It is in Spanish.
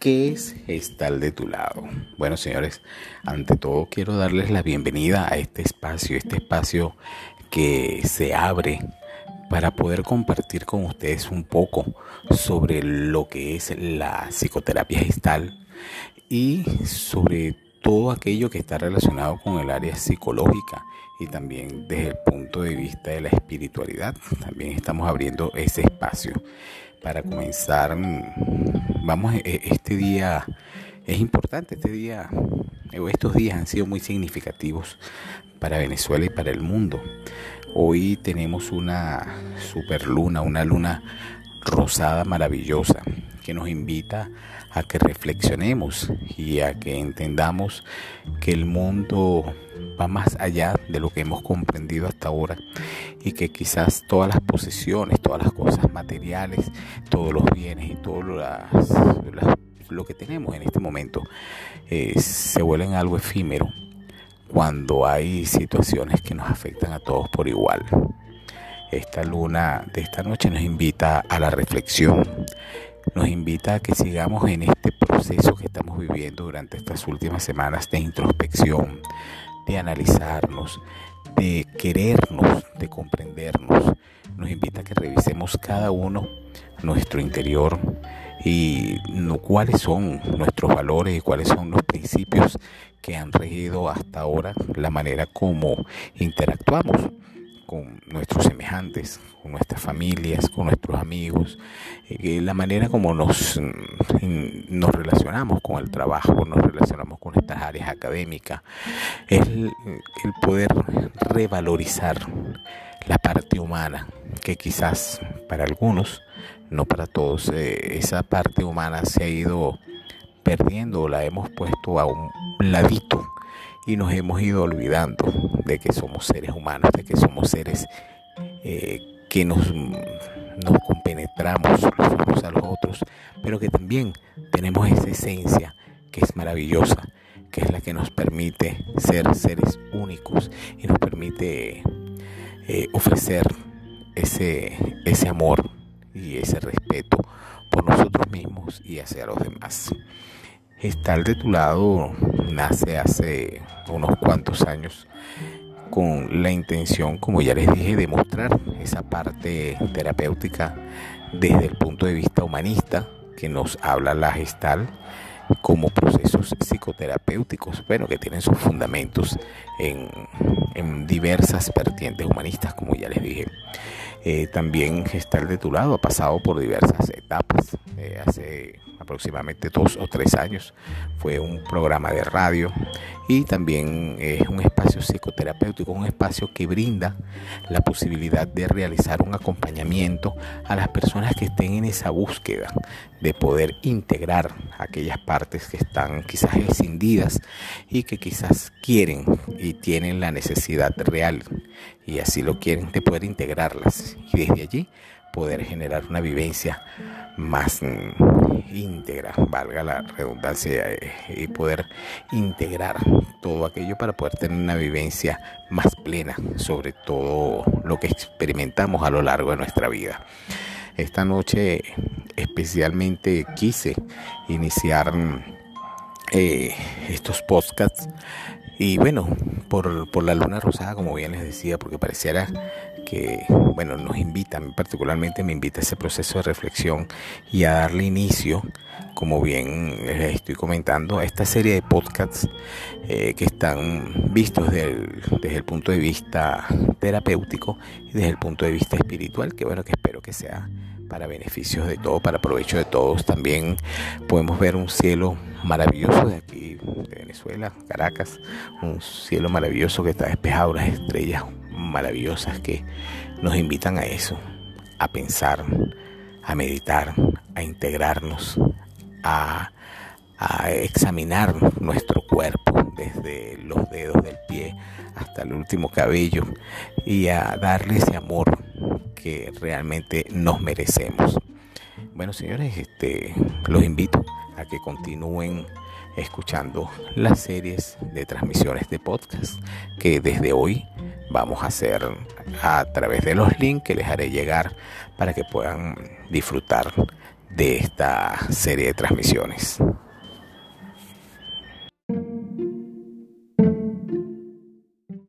¿Qué es estar de tu lado? Bueno, señores, ante todo quiero darles la bienvenida a este espacio, este espacio que se abre para poder compartir con ustedes un poco sobre lo que es la psicoterapia gestal y sobre todo aquello que está relacionado con el área psicológica y también desde el punto de vista de la espiritualidad. También estamos abriendo ese espacio. Para comenzar, vamos, e, este día es importante, este día, estos días han sido muy significativos para Venezuela y para el mundo. Hoy tenemos una super luna, una luna rosada maravillosa que nos invita a que reflexionemos y a que entendamos que el mundo va más allá de lo que hemos comprendido hasta ahora y que quizás todas las posesiones, todas las cosas materiales, todos los bienes y todo lo que tenemos en este momento eh, se vuelven algo efímero cuando hay situaciones que nos afectan a todos por igual. Esta luna de esta noche nos invita a la reflexión, nos invita a que sigamos en este proceso que estamos viviendo durante estas últimas semanas de introspección, de analizarnos, de querernos, de comprendernos. Nos invita a que revisemos cada uno nuestro interior y cuáles son nuestros valores y cuáles son los principios que han regido hasta ahora la manera como interactuamos con nuestros semejantes, con nuestras familias, con nuestros amigos, eh, la manera como nos, mm, nos relacionamos con el trabajo, nos relacionamos con estas áreas académicas, es el, poder revalorizar la parte humana, que quizás para algunos, no para todos, eh, esa parte humana se ha ido perdiendo, la hemos puesto a un ladito y nos hemos ido olvidando de que somos seres humanos, de que somos seres eh, que nos, nos compenetramos los unos a los otros, pero que también tenemos esa esencia que es maravillosa, que es la que nos permite ser seres únicos y nos permite eh, ofrecer ese, ese amor y ese respeto por nosotros mismos y hacia los demás. Estar de tu lado nace hace unos cuantos años con la intención, como ya les dije, de mostrar esa parte terapéutica desde el punto de vista humanista que nos habla la gestal como procesos psicoterapéuticos, bueno, que tienen sus fundamentos en, diversas vertientes humanistas, como ya les dije. Eh, también Gestal de tu lado ha pasado por diversas etapas. Eh, hace aproximadamente dos o tres años. Fue un programa de radio y también es un espacio psicoterapéutico, un espacio que brinda la posibilidad de realizar un acompañamiento a las personas que estén en esa búsqueda de poder integrar aquellas partes que están quizás escindidas y que quizás quieren y tienen la necesidad real y así lo quieren de poder integrarlas y desde allí poder generar una vivencia más mm, íntegra, valga la redundancia, eh, y poder integrar todo aquello para poder tener una vivencia más plena sobre todo lo que experimentamos a lo largo de nuestra vida. Esta noche especialmente quise iniciar mm, eh, estos podcasts y bueno, por, por la luna rosada, como bien les decía, porque pareciera que, bueno, nos invita, particularmente me invita a ese proceso de reflexión y a darle inicio, como bien les estoy comentando, a esta serie de podcasts eh, que están vistos desde el, punto de vista terapéutico y desde el punto de vista espiritual, que bueno, que espero que sea para beneficios de todos, para provecho de todos. También podemos ver un cielo maravilloso de aquí, de Venezuela, Caracas, un cielo maravilloso que está despejado, las estrellas maravillosas que nos invitan a eso, a pensar, a meditar, a integrarnos, a, examinar nuestro cuerpo desde los dedos del pie hasta el último cabello y a darle ese amor que realmente nos merecemos. Bueno, señores, este, los invito a que continúen escuchando las series de transmisiones de podcast que desde hoy vamos a hacer a través de los links que les haré llegar para que puedan disfrutar de esta serie de transmisiones.